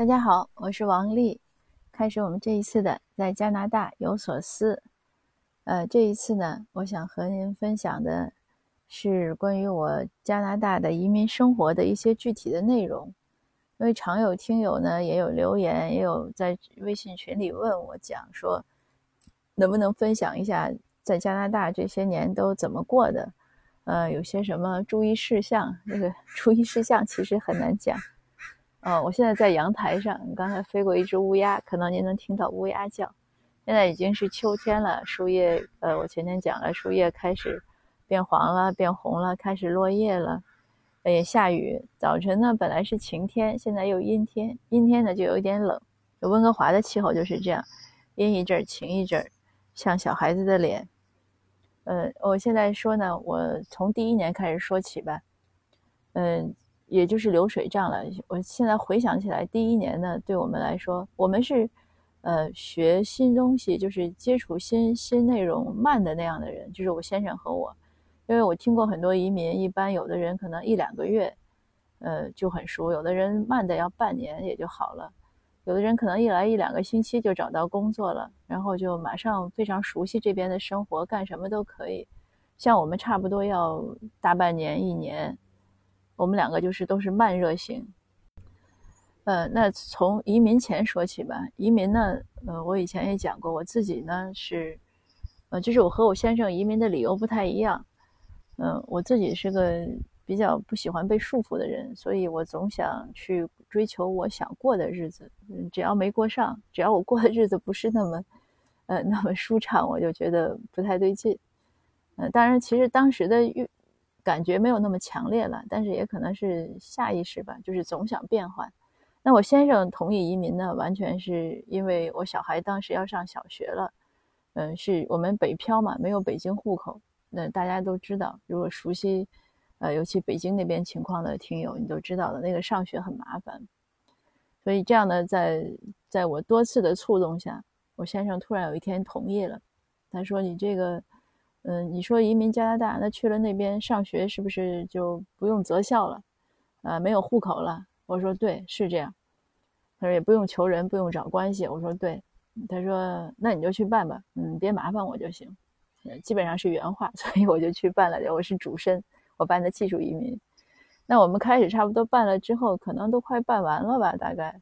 大家好，我是王丽。开始我们这一次的在加拿大有所思。呃，这一次呢，我想和您分享的是关于我加拿大的移民生活的一些具体的内容。因为常有听友呢也有留言，也有在微信群里问我讲说，能不能分享一下在加拿大这些年都怎么过的？呃，有些什么注意事项？这个注意事项其实很难讲。呃，我现在在阳台上，刚才飞过一只乌鸦，可能您能听到乌鸦叫。现在已经是秋天了，树叶，呃，我前天讲了，树叶开始变黄了，变红了，开始落叶了，也下雨。早晨呢，本来是晴天，现在又阴天，阴天呢就有点冷。温哥华的气候就是这样，阴一阵儿，晴一阵儿，像小孩子的脸。呃，我现在说呢，我从第一年开始说起吧，嗯。也就是流水账了。我现在回想起来，第一年呢，对我们来说，我们是，呃，学新东西，就是接触新新内容慢的那样的人，就是我先生和我。因为我听过很多移民，一般有的人可能一两个月，呃，就很熟；有的人慢的要半年也就好了；有的人可能一来一两个星期就找到工作了，然后就马上非常熟悉这边的生活，干什么都可以。像我们差不多要大半年、一年。我们两个就是都是慢热型，呃，那从移民前说起吧。移民呢，呃，我以前也讲过，我自己呢是，呃，就是我和我先生移民的理由不太一样。嗯，我自己是个比较不喜欢被束缚的人，所以我总想去追求我想过的日子。嗯，只要没过上，只要我过的日子不是那么，呃，那么舒畅，我就觉得不太对劲。嗯，当然，其实当时的欲。感觉没有那么强烈了，但是也可能是下意识吧，就是总想变换。那我先生同意移民呢，完全是因为我小孩当时要上小学了，嗯，是我们北漂嘛，没有北京户口。那大家都知道，如果熟悉，呃，尤其北京那边情况的听友，你都知道的，那个上学很麻烦。所以这样呢，在在我多次的触动下，我先生突然有一天同意了。他说：“你这个。”嗯，你说移民加拿大，那去了那边上学是不是就不用择校了？啊，没有户口了？我说对，是这样。他说也不用求人，不用找关系。我说对。他说那你就去办吧，嗯，别麻烦我就行。基本上是原话，所以我就去办了。我是主申，我办的技术移民。那我们开始差不多办了之后，可能都快办完了吧，大概。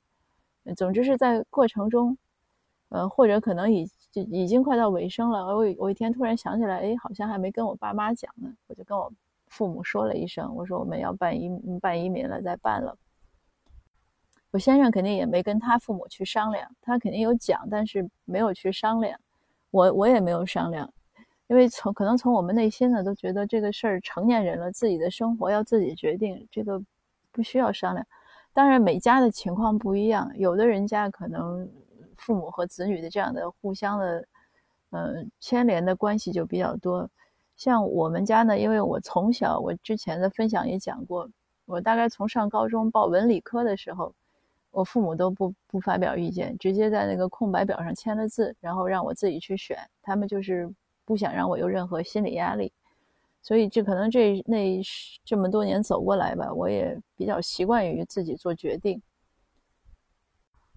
总之是在过程中，呃，或者可能已。就已经快到尾声了，我我一天突然想起来，哎，好像还没跟我爸妈讲呢，我就跟我父母说了一声，我说我们要办移办移民了，再办了。我先生肯定也没跟他父母去商量，他肯定有讲，但是没有去商量。我我也没有商量，因为从可能从我们内心呢，都觉得这个事儿成年人了，自己的生活要自己决定，这个不需要商量。当然每家的情况不一样，有的人家可能。父母和子女的这样的互相的，呃，牵连的关系就比较多。像我们家呢，因为我从小，我之前的分享也讲过，我大概从上高中报文理科的时候，我父母都不不发表意见，直接在那个空白表上签了字，然后让我自己去选。他们就是不想让我有任何心理压力，所以这可能这那这么多年走过来吧，我也比较习惯于自己做决定。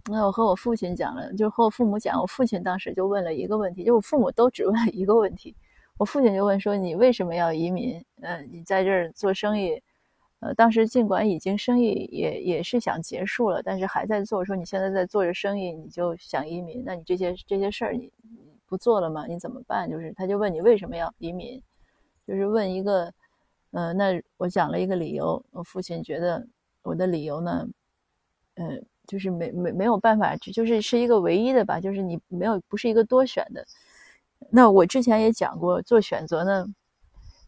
那我和我父亲讲了，就和我父母讲，我父亲当时就问了一个问题，就我父母都只问了一个问题，我父亲就问说：“你为什么要移民？嗯，你在这儿做生意，呃，当时尽管已经生意也也是想结束了，但是还在做。说你现在在做着生意，你就想移民，那你这些这些事儿你不做了吗？你怎么办？就是他就问你为什么要移民，就是问一个，呃，那我讲了一个理由，我父亲觉得我的理由呢，嗯。就是没没没有办法，就是是一个唯一的吧，就是你没有不是一个多选的。那我之前也讲过，做选择呢，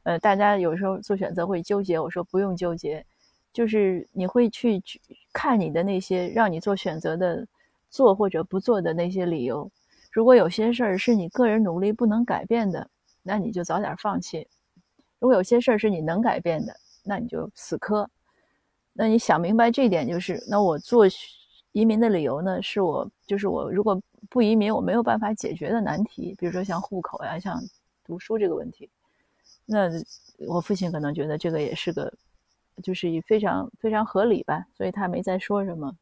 呃，大家有时候做选择会纠结，我说不用纠结，就是你会去看你的那些让你做选择的做或者不做的那些理由。如果有些事儿是你个人努力不能改变的，那你就早点放弃；如果有些事儿是你能改变的，那你就死磕。那你想明白这一点，就是那我做。移民的理由呢，是我就是我如果不移民，我没有办法解决的难题，比如说像户口呀、像读书这个问题。那我父亲可能觉得这个也是个，就是也非常非常合理吧，所以他没再说什么。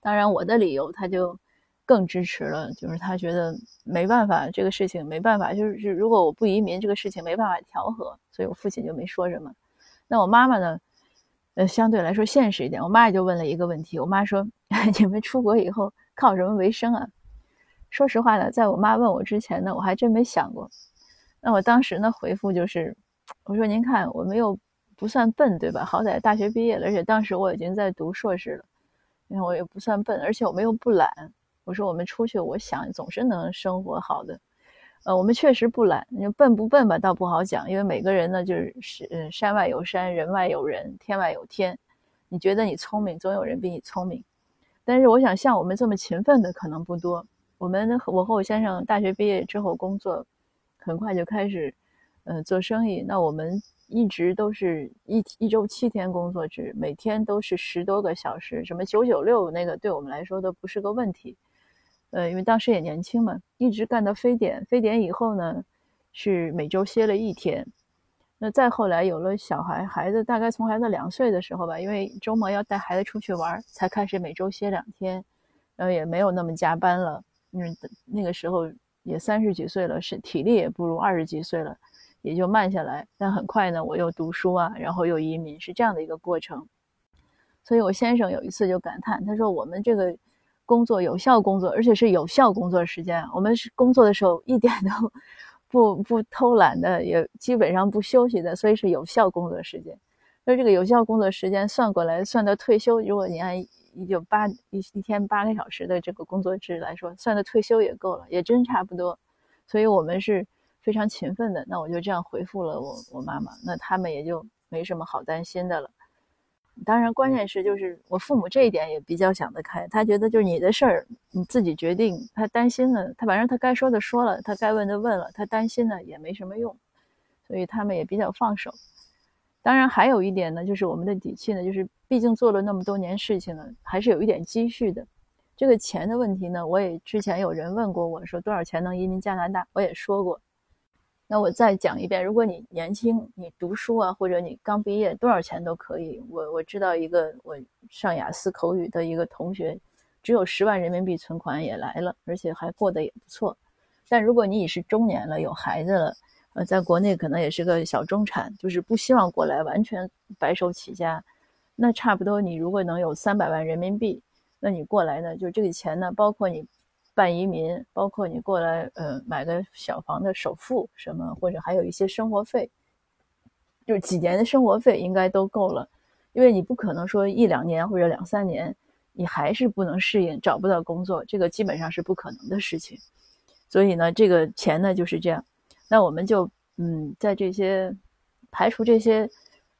当然，我的理由他就更支持了，就是他觉得没办法，这个事情没办法，就是如果我不移民，这个事情没办法调和，所以我父亲就没说什么。那我妈妈呢？相对来说现实一点。我妈也就问了一个问题，我妈说：“ 你们出国以后靠什么为生啊？”说实话呢，在我妈问我之前呢，我还真没想过。那我当时呢回复就是：“我说您看，我们又不算笨，对吧？好歹大学毕业了，而且当时我已经在读硕士了。你看我也不算笨，而且我们又不懒。我说我们出去，我想总是能生活好的。呃，我们确实不懒。你笨不笨吧，倒不好讲，因为每个人呢，就是是山外有山，人外有人，天外有天。你觉得你聪明，总有人比你聪明。但是我想，像我们这么勤奋的可能不多。我们我和我先生大学毕业之后工作，很快就开始，呃，做生意。那我们一直都是一一周七天工作制，每天都是十多个小时，什么九九六那个对我们来说都不是个问题。呃，因为当时也年轻嘛，一直干到非典。非典以后呢，是每周歇了一天。那再后来有了小孩，孩子大概从孩子两岁的时候吧，因为周末要带孩子出去玩，才开始每周歇两天，然后也没有那么加班了。嗯，那个时候也三十几岁了，是体力也不如二十几岁了，也就慢下来。但很快呢，我又读书啊，然后又移民，是这样的一个过程。所以我先生有一次就感叹，他说：“我们这个工作有效工作，而且是有效工作时间，我们是工作的时候一点都。”不不偷懒的，也基本上不休息的，所以是有效工作时间。那这个有效工作时间算过来，算到退休，如果你按一九八一一天八个小时的这个工作制来说，算到退休也够了，也真差不多。所以我们是非常勤奋的。那我就这样回复了我我妈妈，那他们也就没什么好担心的了。当然，关键是就是我父母这一点也比较想得开，他觉得就是你的事儿你自己决定，他担心呢，他反正他该说的说了，他该问的问了，他担心呢也没什么用，所以他们也比较放手。当然，还有一点呢，就是我们的底气呢，就是毕竟做了那么多年事情了，还是有一点积蓄的。这个钱的问题呢，我也之前有人问过我说多少钱能移民加拿大，我也说过。那我再讲一遍，如果你年轻，你读书啊，或者你刚毕业，多少钱都可以。我我知道一个我上雅思口语的一个同学，只有十万人民币存款也来了，而且还过得也不错。但如果你已是中年了，有孩子了，呃，在国内可能也是个小中产，就是不希望过来完全白手起家，那差不多你如果能有三百万人民币，那你过来呢，就这个钱呢，包括你。办移民，包括你过来，呃，买个小房的首付什么，或者还有一些生活费，就几年的生活费应该都够了，因为你不可能说一两年或者两三年，你还是不能适应，找不到工作，这个基本上是不可能的事情。所以呢，这个钱呢就是这样。那我们就，嗯，在这些排除这些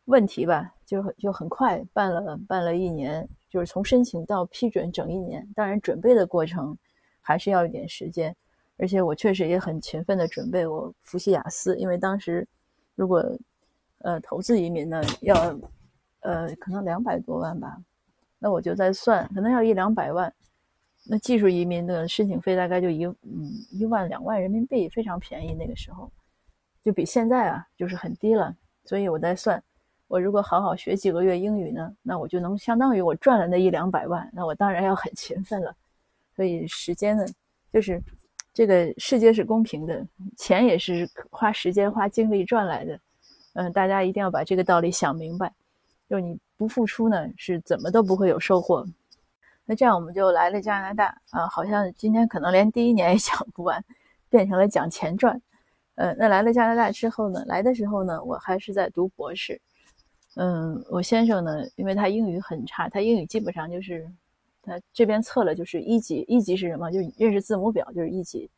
问题吧，就就很快办了办了一年，就是从申请到批准整一年，当然准备的过程。还是要一点时间，而且我确实也很勤奋的准备我复习雅思，因为当时如果呃投资移民呢要呃可能两百多万吧，那我就在算，可能要一两百万。那技术移民的申请费大概就一嗯一万两万人民币，非常便宜，那个时候就比现在啊就是很低了。所以我在算，我如果好好学几个月英语呢，那我就能相当于我赚了那一两百万，那我当然要很勤奋了。所以时间呢，就是这个世界是公平的，钱也是花时间、花精力赚来的。嗯，大家一定要把这个道理想明白。就你不付出呢，是怎么都不会有收获。那这样我们就来了加拿大啊，好像今天可能连第一年也讲不完，变成了讲前传。呃，那来了加拿大之后呢，来的时候呢，我还是在读博士。嗯，我先生呢，因为他英语很差，他英语基本上就是。他这边测了就是一级，一级是什么？就认识字母表就是一级，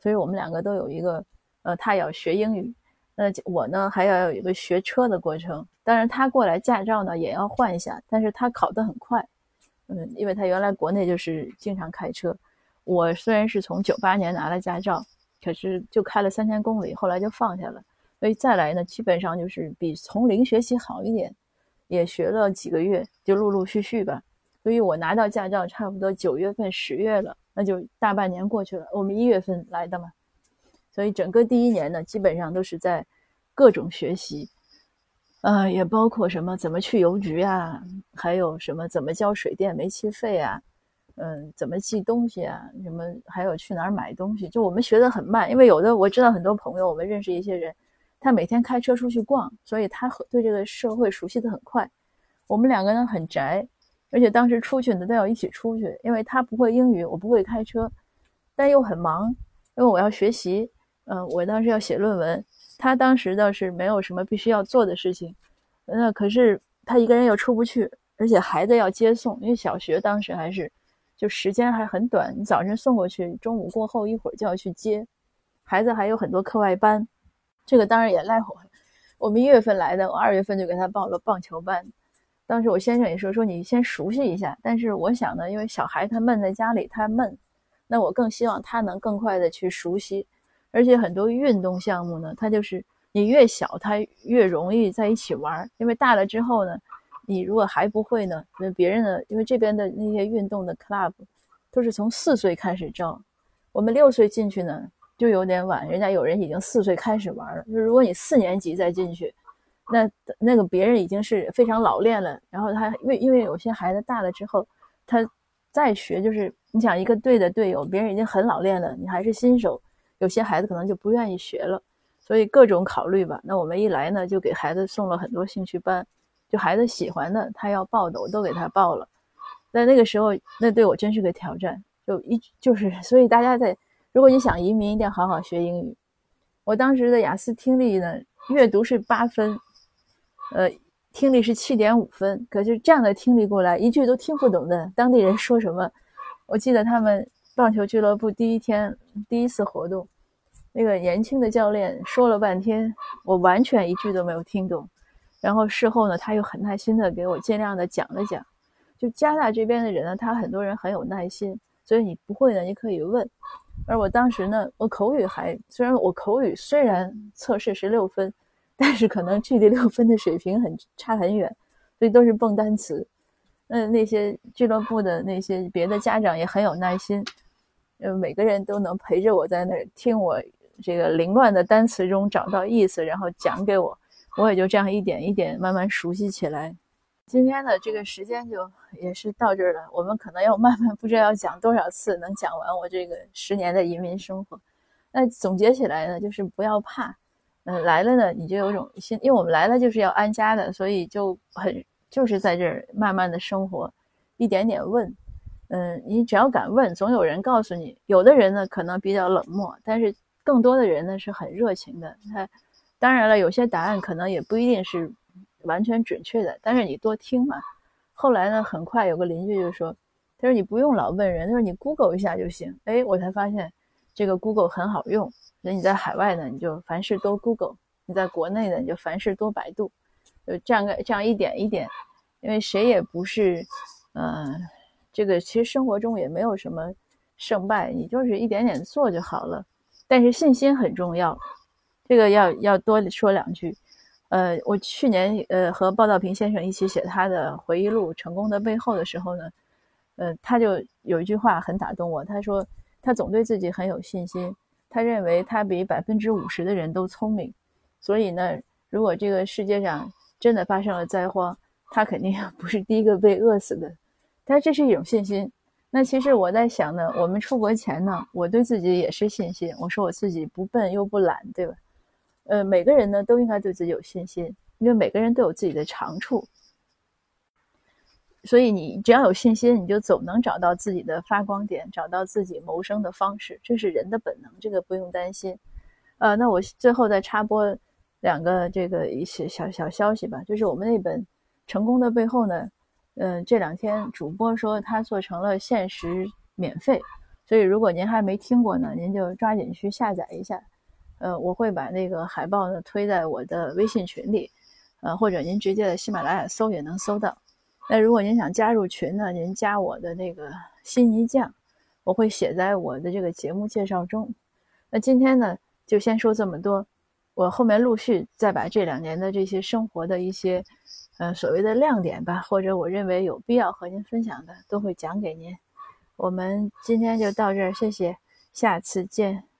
所以我们两个都有一个，呃，他要学英语，那我呢还要有一个学车的过程。当然他过来驾照呢也要换一下，但是他考得很快，嗯，因为他原来国内就是经常开车。我虽然是从九八年拿了驾照，可是就开了三千公里，后来就放下了。所以再来呢，基本上就是比从零学习好一点，也学了几个月，就陆陆续续吧。所以我拿到驾照差不多九月份、十月了，那就大半年过去了。我们一月份来的嘛，所以整个第一年呢，基本上都是在各种学习，呃，也包括什么怎么去邮局啊，还有什么怎么交水电煤气费啊，嗯，怎么寄东西啊，什么还有去哪儿买东西，就我们学的很慢，因为有的我知道很多朋友，我们认识一些人，他每天开车出去逛，所以他对这个社会熟悉的很快。我们两个人很宅，而且当时出去呢都要一起出去，因为他不会英语，我不会开车，但又很忙，因为我要学习，嗯，我当时要写论文，他当时倒是没有什么必须要做的事情，那可是他一个人又出不去，而且孩子要接送，因为小学当时还是就时间还很短，你早晨送过去，中午过后一会儿就要去接，孩子还有很多课外班，这个当然也赖我，我们一月份来的，我二月份就给他报了棒球班。当时我先生也说说你先熟悉一下，但是我想呢，因为小孩他闷在家里他闷，那我更希望他能更快的去熟悉，而且很多运动项目呢，他就是你越小他越容易在一起玩，因为大了之后呢，你如果还不会呢，那别人呢，因为这边的那些运动的 club 都是从四岁开始招，我们六岁进去呢就有点晚，人家有人已经四岁开始玩了，就如果你四年级再进去。那那个别人已经是非常老练了，然后他因为因为有些孩子大了之后，他再学就是你想一个队的队友，别人已经很老练了，你还是新手，有些孩子可能就不愿意学了，所以各种考虑吧。那我们一来呢，就给孩子送了很多兴趣班，就孩子喜欢的他要报的我都给他报了。在那个时候，那对我真是个挑战，就一就是所以大家在如果你想移民，一定要好好学英语。我当时的雅思听力呢，阅读是八分。呃，听力是七点五分，可是这样的听力过来，一句都听不懂的当地人说什么？我记得他们棒球俱乐部第一天第一次活动，那个年轻的教练说了半天，我完全一句都没有听懂。然后事后呢，他又很耐心的给我尽量的讲了讲。就加拿大这边的人呢，他很多人很有耐心，所以你不会呢，你可以问。而我当时呢，我口语还虽然我口语虽然测试是六分。但是可能距离六分的水平很差很远，所以都是蹦单词。嗯，那些俱乐部的那些别的家长也很有耐心，呃，每个人都能陪着我在那儿听我这个凌乱的单词中找到意思，然后讲给我，我也就这样一点一点慢慢熟悉起来。今天的这个时间就也是到这儿了，我们可能要慢慢不知道要讲多少次能讲完我这个十年的移民生活。那总结起来呢，就是不要怕。嗯，来了呢，你就有种心，因为我们来了就是要安家的，所以就很就是在这儿慢慢的生活，一点点问。嗯，你只要敢问，总有人告诉你。有的人呢可能比较冷漠，但是更多的人呢是很热情的。他当然了，有些答案可能也不一定是完全准确的，但是你多听嘛。后来呢，很快有个邻居就说：“他说你不用老问人，他说你 Google 一下就行。”哎，我才发现这个 Google 很好用。那你在海外呢，你就凡事多 Google；你在国内呢，你就凡事多百度。就这样个这样一点一点，因为谁也不是，嗯，这个其实生活中也没有什么胜败，你就是一点点做就好了。但是信心很重要，这个要要多说两句。呃，我去年呃和鲍道平先生一起写他的回忆录《成功的背后》的时候呢，呃，他就有一句话很打动我，他说他总对自己很有信心。他认为他比百分之五十的人都聪明，所以呢，如果这个世界上真的发生了灾荒，他肯定不是第一个被饿死的。但这是一种信心。那其实我在想呢，我们出国前呢，我对自己也是信心。我说我自己不笨又不懒，对吧？呃，每个人呢都应该对自己有信心，因为每个人都有自己的长处。所以你只要有信心，你就总能找到自己的发光点，找到自己谋生的方式，这是人的本能，这个不用担心。呃，那我最后再插播两个这个一些小小消息吧，就是我们那本《成功的背后》呢，嗯，这两天主播说它做成了限时免费，所以如果您还没听过呢，您就抓紧去下载一下。呃，我会把那个海报呢推在我的微信群里，呃，或者您直接在喜马拉雅搜也能搜到。那如果您想加入群呢，您加我的那个心泥酱，我会写在我的这个节目介绍中。那今天呢，就先说这么多，我后面陆续再把这两年的这些生活的一些，呃，所谓的亮点吧，或者我认为有必要和您分享的，都会讲给您。我们今天就到这儿，谢谢，下次见。